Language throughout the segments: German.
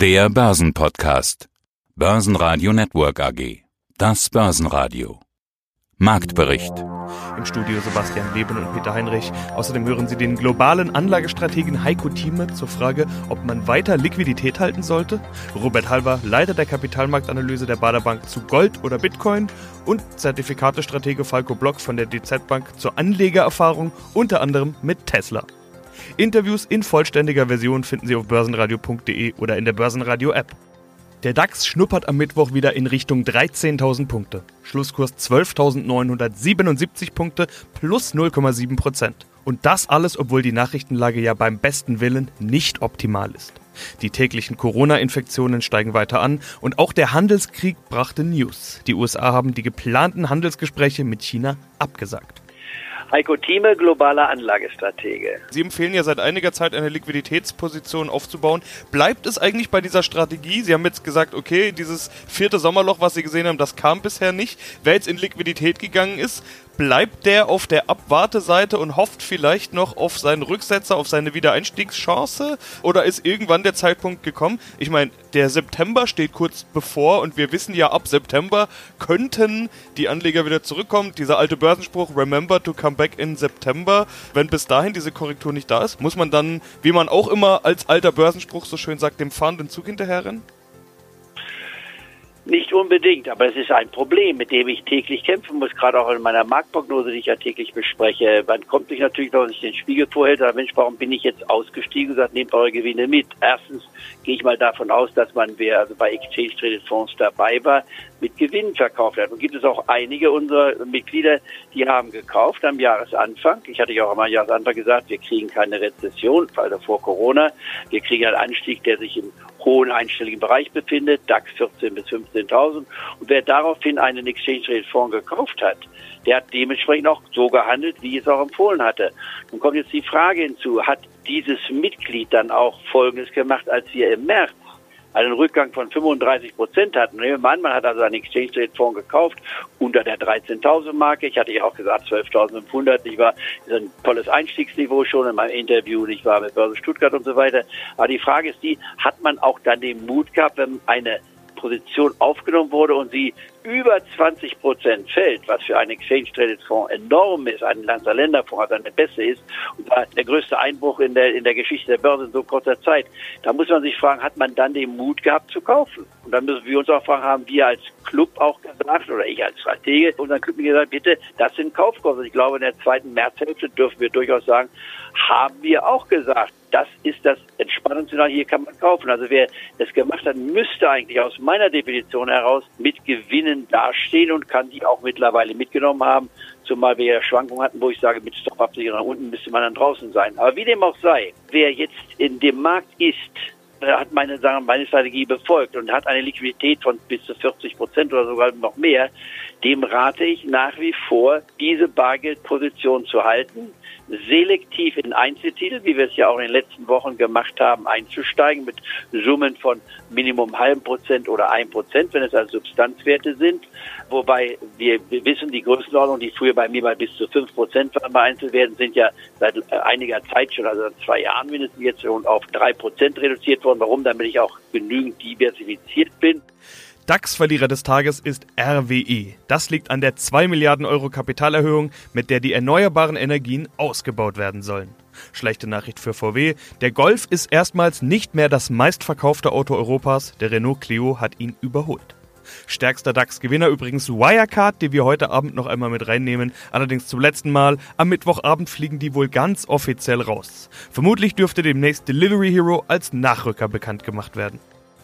Der Börsenpodcast. Börsenradio Network AG. Das Börsenradio. Marktbericht. Im Studio Sebastian Leben und Peter Heinrich. Außerdem hören Sie den globalen Anlagestrategen Heiko Thieme zur Frage, ob man weiter Liquidität halten sollte. Robert Halver, Leiter der Kapitalmarktanalyse der Baderbank zu Gold oder Bitcoin. Und Zertifikatestratege Falco Block von der DZ Bank zur Anlegererfahrung, unter anderem mit Tesla. Interviews in vollständiger Version finden Sie auf börsenradio.de oder in der Börsenradio-App. Der DAX schnuppert am Mittwoch wieder in Richtung 13.000 Punkte. Schlusskurs 12.977 Punkte plus 0,7 Prozent. Und das alles, obwohl die Nachrichtenlage ja beim besten Willen nicht optimal ist. Die täglichen Corona-Infektionen steigen weiter an und auch der Handelskrieg brachte News. Die USA haben die geplanten Handelsgespräche mit China abgesagt. Heiko Thieme, globaler Anlagestratege. Sie empfehlen ja seit einiger Zeit eine Liquiditätsposition aufzubauen. Bleibt es eigentlich bei dieser Strategie? Sie haben jetzt gesagt, okay, dieses vierte Sommerloch, was Sie gesehen haben, das kam bisher nicht. Wer jetzt in Liquidität gegangen ist, bleibt der auf der Abwarteseite und hofft vielleicht noch auf seinen Rücksetzer, auf seine Wiedereinstiegschance? Oder ist irgendwann der Zeitpunkt gekommen? Ich meine, der September steht kurz bevor und wir wissen ja, ab September könnten die Anleger wieder zurückkommen. Dieser alte Börsenspruch, remember to come back in September. Wenn bis dahin diese Korrektur nicht da ist, muss man dann, wie man auch immer als alter Börsenspruch so schön sagt, dem fahrenden Zug hinterherrennen? Nicht unbedingt, aber es ist ein Problem, mit dem ich täglich kämpfen muss, gerade auch in meiner Marktprognose, die ich ja täglich bespreche. Man kommt sich natürlich noch nicht den Spiegel vorhält, sagt, Mensch, warum bin ich jetzt ausgestiegen und sagt, nehmt eure Gewinne mit. Erstens gehe ich mal davon aus, dass man, wer also bei Exchange Traded Fonds dabei war, mit Gewinnen verkauft hat. Und gibt es auch einige unserer Mitglieder, die haben gekauft am Jahresanfang. Ich hatte ja auch am Jahresanfang gesagt, wir kriegen keine Rezession, also vor Corona. Wir kriegen einen Anstieg, der sich im hohen einstelligen Bereich befindet, DAX 14 bis 15.000. Und wer daraufhin einen Exchange Rate Fonds gekauft hat, der hat dementsprechend auch so gehandelt, wie es auch empfohlen hatte. Nun kommt jetzt die Frage hinzu, hat dieses Mitglied dann auch Folgendes gemacht, als wir im März einen Rückgang von 35 Prozent hatten. An, man hat also einen Exchange Rate Fonds gekauft unter der 13.000 Marke. Ich hatte ja auch gesagt 12.500. Ich war, ist ein tolles Einstiegsniveau schon in meinem Interview. Ich war mit Börse Stuttgart und so weiter. Aber die Frage ist die, hat man auch dann den Mut gehabt, wenn eine Position aufgenommen wurde und sie über 20 Prozent fällt, was für einen Exchange Traded Fonds enorm ist, ein Lanzer Länderfonds, also der beste ist, und war der größte Einbruch in der, in der Geschichte der Börse in so kurzer Zeit. Da muss man sich fragen, hat man dann den Mut gehabt zu kaufen? Und dann müssen wir uns auch fragen, haben wir als Club auch gesagt, oder ich als Stratege, unseren Club gesagt, bitte, das sind Kaufkurse. Ich glaube, in der zweiten Märzhälfte dürfen wir durchaus sagen, haben wir auch gesagt, das ist das Entspannungssignal, hier kann man kaufen. Also wer das gemacht hat, müsste eigentlich aus meiner Definition heraus mit Gewinnen dastehen und kann die auch mittlerweile mitgenommen haben. Zumal wir ja Schwankungen hatten, wo ich sage, mit Stop-Absicherung nach unten müsste man dann draußen sein. Aber wie dem auch sei, wer jetzt in dem Markt ist, hat meine, meine Strategie befolgt und hat eine Liquidität von bis zu 40 Prozent oder sogar noch mehr, dem rate ich nach wie vor, diese Bargeldposition zu halten, selektiv in Einzeltitel, wie wir es ja auch in den letzten Wochen gemacht haben, einzusteigen mit Summen von Minimum halben Prozent oder ein Prozent, wenn es also Substanzwerte sind. Wobei wir wissen, die Größenordnung, die früher bei mir mal bis zu fünf Prozent waren bei Einzelwerten, sind ja seit einiger Zeit schon, also seit zwei Jahren mindestens jetzt schon auf drei Prozent reduziert worden. Warum? Damit ich auch genügend diversifiziert bin. DAX-Verlierer des Tages ist RWE. Das liegt an der 2 Milliarden Euro Kapitalerhöhung, mit der die erneuerbaren Energien ausgebaut werden sollen. Schlechte Nachricht für VW. Der Golf ist erstmals nicht mehr das meistverkaufte Auto Europas. Der Renault Clio hat ihn überholt. Stärkster DAX-Gewinner übrigens Wirecard, die wir heute Abend noch einmal mit reinnehmen. Allerdings zum letzten Mal. Am Mittwochabend fliegen die wohl ganz offiziell raus. Vermutlich dürfte demnächst Delivery Hero als Nachrücker bekannt gemacht werden.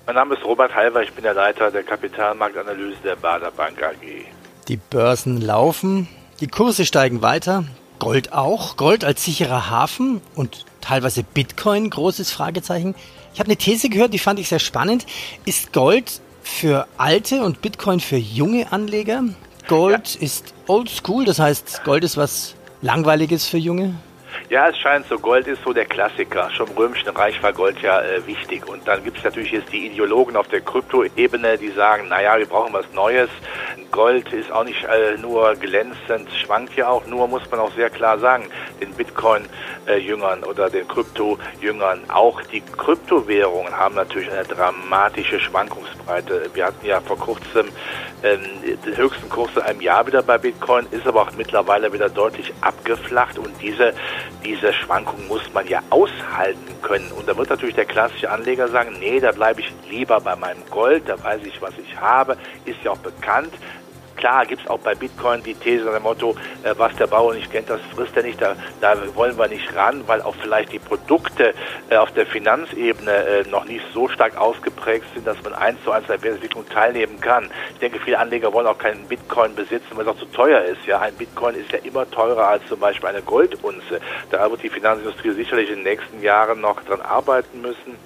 Mein Name ist Robert Halver, ich bin der Leiter der Kapitalmarktanalyse der Bader Bank AG. Die Börsen laufen, die Kurse steigen weiter, Gold auch, Gold als sicherer Hafen und teilweise Bitcoin, großes Fragezeichen. Ich habe eine These gehört, die fand ich sehr spannend. Ist Gold für alte und Bitcoin für junge Anleger? Gold ja. ist old school, das heißt, Gold ist was Langweiliges für Junge? Ja, es scheint so, Gold ist so der Klassiker. Schon im Römischen Reich war Gold ja äh, wichtig. Und dann gibt es natürlich jetzt die Ideologen auf der Kryptoebene, die sagen, naja, wir brauchen was Neues. Gold ist auch nicht äh, nur glänzend, schwankt ja auch, nur muss man auch sehr klar sagen, den Bitcoin-Jüngern oder den Krypto-Jüngern, auch die Kryptowährungen haben natürlich eine dramatische Schwankungsbreite. Wir hatten ja vor kurzem ähm, den höchsten Kurs in einem Jahr wieder bei Bitcoin, ist aber auch mittlerweile wieder deutlich abgeflacht und diese, diese Schwankung muss man ja aushalten können. Und da wird natürlich der klassische Anleger sagen, nee, da bleibe ich lieber bei meinem Gold, da weiß ich, was ich habe, ist ja auch bekannt. Klar gibt es auch bei Bitcoin die These nach dem Motto, äh, was der Bauer nicht kennt, das frisst er nicht, da, da wollen wir nicht ran, weil auch vielleicht die Produkte äh, auf der Finanzebene äh, noch nicht so stark ausgeprägt sind, dass man eins zu eins an der Wertentwicklung teilnehmen kann. Ich denke, viele Anleger wollen auch keinen Bitcoin besitzen, weil es auch zu teuer ist. Ja, ein Bitcoin ist ja immer teurer als zum Beispiel eine Goldunze. Da wird die Finanzindustrie sicherlich in den nächsten Jahren noch dran arbeiten müssen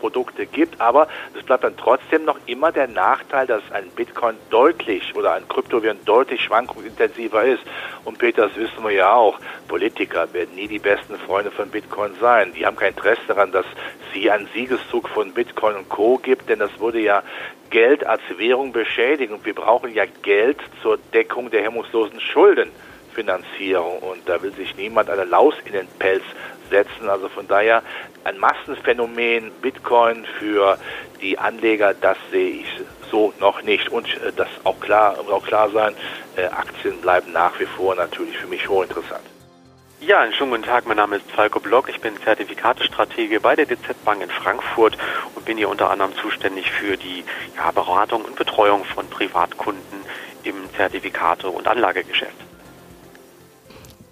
Produkte gibt, aber es bleibt dann trotzdem noch immer der Nachteil, dass ein Bitcoin deutlich oder ein Kryptowährung deutlich schwankungsintensiver ist. Und Peter, das wissen wir ja auch, Politiker werden nie die besten Freunde von Bitcoin sein. Die haben kein Interesse daran, dass sie einen Siegeszug von Bitcoin und Co. gibt, denn das würde ja Geld als Währung beschädigen. Und wir brauchen ja Geld zur Deckung der hemmungslosen Schuldenfinanzierung. Und da will sich niemand eine Laus in den Pelz setzen. Also von daher ein Massenphänomen Bitcoin für die Anleger, das sehe ich so noch nicht. Und äh, das auch klar, muss auch klar sein, äh, Aktien bleiben nach wie vor natürlich für mich hochinteressant. Ja, einen schönen guten Tag. Mein Name ist Falco Block. Ich bin Zertifikatestratege bei der DZ Bank in Frankfurt und bin hier unter anderem zuständig für die ja, Beratung und Betreuung von Privatkunden im Zertifikate- und Anlagegeschäft.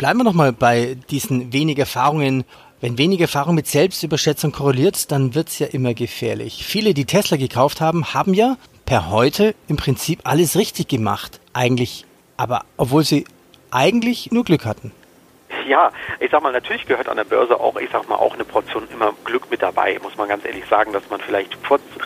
Bleiben wir nochmal bei diesen wenig Erfahrungen. Wenn wenig Erfahrung mit Selbstüberschätzung korreliert, dann wird's ja immer gefährlich. Viele, die Tesla gekauft haben, haben ja per heute im Prinzip alles richtig gemacht. Eigentlich, aber obwohl sie eigentlich nur Glück hatten. Ja, ich sag mal, natürlich gehört an der Börse auch, ich sag mal, auch eine Portion immer Glück mit dabei, muss man ganz ehrlich sagen, dass man vielleicht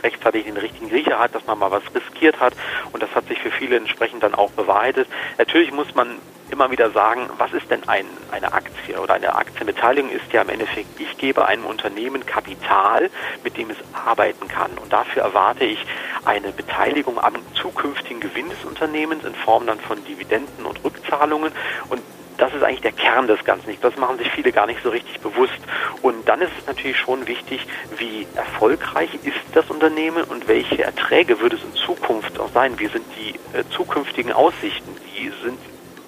rechtzeitig den richtigen Griecher hat, dass man mal was riskiert hat und das hat sich für viele entsprechend dann auch bewahrheitet. Natürlich muss man immer wieder sagen, was ist denn ein, eine Aktie oder eine Aktienbeteiligung ist ja im Endeffekt, ich gebe einem Unternehmen Kapital, mit dem es arbeiten kann. Und dafür erwarte ich eine Beteiligung am zukünftigen Gewinn des Unternehmens in Form dann von Dividenden und Rückzahlungen. Und das ist eigentlich der Kern des Ganzen. Das machen sich viele gar nicht so richtig bewusst. Und dann ist es natürlich schon wichtig, wie erfolgreich ist das Unternehmen und welche Erträge wird es in Zukunft auch sein? Wie sind die äh, zukünftigen Aussichten? Wie sind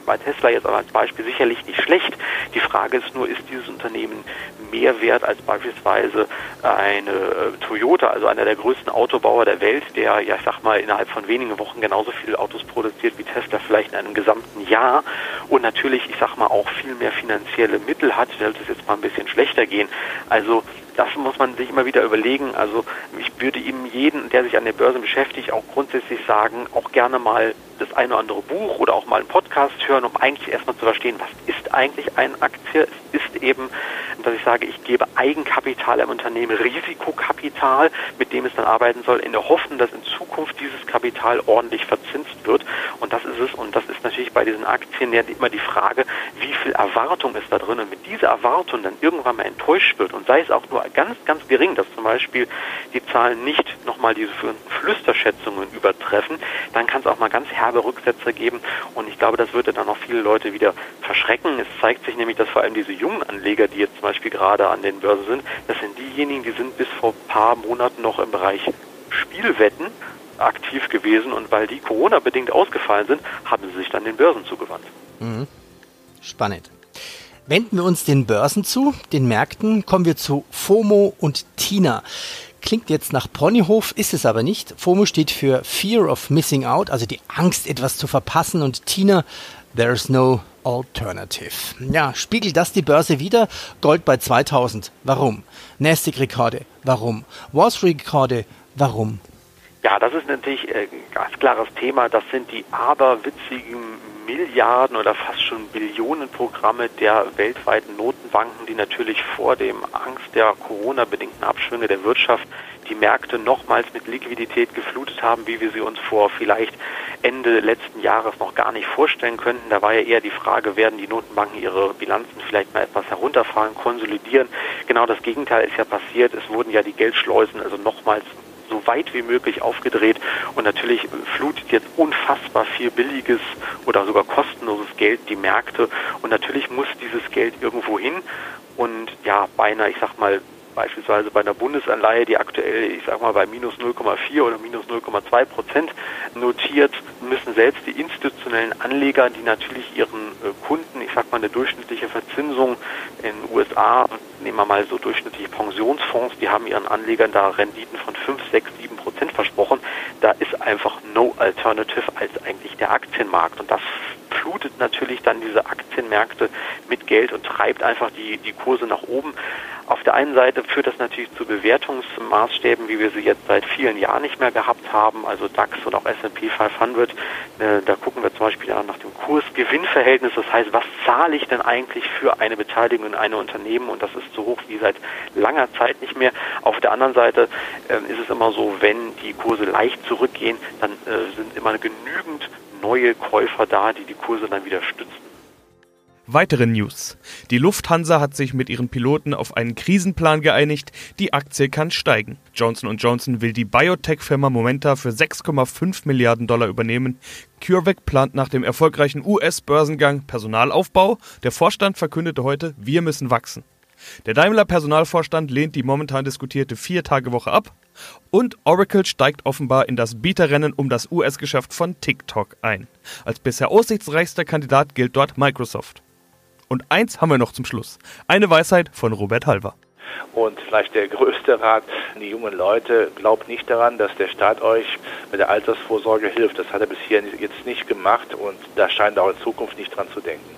bei Tesla jetzt als Beispiel sicherlich nicht schlecht. Die Frage ist nur, ist dieses Unternehmen mehr wert als beispielsweise eine äh, Toyota, also einer der größten Autobauer der Welt, der, ja, ich sag mal, innerhalb von wenigen Wochen genauso viele Autos produziert wie Tesla vielleicht in einem gesamten Jahr und natürlich, ich sag mal, auch viel mehr finanzielle Mittel hat, sollte es jetzt mal ein bisschen schlechter gehen. Also das muss man sich immer wieder überlegen. Also ich würde ihm jeden, der sich an der Börse beschäftigt, auch grundsätzlich sagen, auch gerne mal das eine oder andere Buch oder auch mal einen Podcast hören, um eigentlich erstmal zu verstehen, was ist eigentlich eine Aktie. Es ist eben, dass ich sage, ich gebe Eigenkapital im Unternehmen, Risikokapital, mit dem es dann arbeiten soll, in der Hoffnung, dass in Zukunft dieses Kapital ordentlich verzinst wird. Und das ist es. Und das ist natürlich bei diesen Aktien ja immer die Frage, wie viel Erwartung ist da drin. Und mit dieser Erwartung dann irgendwann mal enttäuscht wird und sei es auch nur ganz, ganz gering, dass zum Beispiel die Zahlen nicht nochmal diese Flüsterschätzungen übertreffen, dann kann es auch mal ganz herbe Rücksätze geben. Und ich glaube, das würde dann auch viele Leute wieder verschrecken. Es zeigt sich nämlich, dass vor allem diese jungen Anleger, die jetzt zum Beispiel gerade an den Börsen sind, das sind diejenigen, die sind bis vor ein paar Monaten noch im Bereich Spielwetten aktiv gewesen und weil die Corona-bedingt ausgefallen sind, haben sie sich dann den Börsen zugewandt. Mhm. Spannend. Wenden wir uns den Börsen zu, den Märkten, kommen wir zu FOMO und TINA. Klingt jetzt nach Ponyhof, ist es aber nicht. FOMO steht für Fear of Missing Out, also die Angst, etwas zu verpassen und TINA, There's No Alternative. Ja, spiegelt das die Börse wieder? Gold bei 2000. Warum? Nasdaq-Rekorde. Warum? Wall Street-Rekorde. Warum? Ja, das ist natürlich ein ganz klares Thema. Das sind die aberwitzigen Milliarden oder fast schon Billionenprogramme der weltweiten Notenbanken, die natürlich vor dem Angst der Corona-bedingten Abschwünge der Wirtschaft die Märkte nochmals mit Liquidität geflutet haben, wie wir sie uns vor vielleicht Ende letzten Jahres noch gar nicht vorstellen könnten. Da war ja eher die Frage, werden die Notenbanken ihre Bilanzen vielleicht mal etwas herunterfahren, konsolidieren. Genau das Gegenteil ist ja passiert. Es wurden ja die Geldschleusen also nochmals so weit wie möglich aufgedreht. Und natürlich flutet jetzt unfassbar viel billiges oder sogar kostenloses Geld die Märkte. Und natürlich muss dieses Geld irgendwo hin. Und ja, beinahe, ich sag mal, beispielsweise bei einer Bundesanleihe, die aktuell, ich sag mal, bei minus 0,4 oder minus 0,2 Prozent notiert, müssen selbst die institutionellen Anleger, die natürlich ihren äh, Kunden, ich sag mal, eine durchschnittliche Verzinsung in den USA, nehmen wir mal so durchschnittliche Pensionsfonds, die haben ihren Anlegern da Renditen von 5, 6, 7 Prozent versprochen. Da ist einfach no alternative als eigentlich der Aktienmarkt. Und das flutet natürlich dann diese Aktienmärkte mit Geld und treibt einfach die, die Kurse nach oben. Auf der einen Seite führt das natürlich zu Bewertungsmaßstäben, wie wir sie jetzt seit vielen Jahren nicht mehr gehabt haben, also DAX und auch S&P 500. Äh, da gucken wir zum Beispiel nach dem Kurs-Gewinn-Verhältnis. Das heißt, was zahle ich denn eigentlich für eine Beteiligung in einem Unternehmen? Und das ist so hoch wie seit langer Zeit nicht mehr. Auf der anderen Seite äh, ist es immer so, wenn die Kurse leicht zurückgehen, dann äh, sind immer genügend neue Käufer da, die die Kurse dann wieder stützen. Weitere News. Die Lufthansa hat sich mit ihren Piloten auf einen Krisenplan geeinigt. Die Aktie kann steigen. Johnson Johnson will die Biotech-Firma Momenta für 6,5 Milliarden Dollar übernehmen. CureVac plant nach dem erfolgreichen US-Börsengang Personalaufbau. Der Vorstand verkündete heute, wir müssen wachsen. Der Daimler Personalvorstand lehnt die momentan diskutierte Vier-Tage-Woche ab. Und Oracle steigt offenbar in das Bieterrennen um das US-Geschäft von TikTok ein. Als bisher aussichtsreichster Kandidat gilt dort Microsoft. Und eins haben wir noch zum Schluss. Eine Weisheit von Robert Halver. Und vielleicht der größte Rat an die jungen Leute, glaubt nicht daran, dass der Staat euch mit der Altersvorsorge hilft. Das hat er bisher jetzt nicht gemacht und da scheint auch in Zukunft nicht dran zu denken.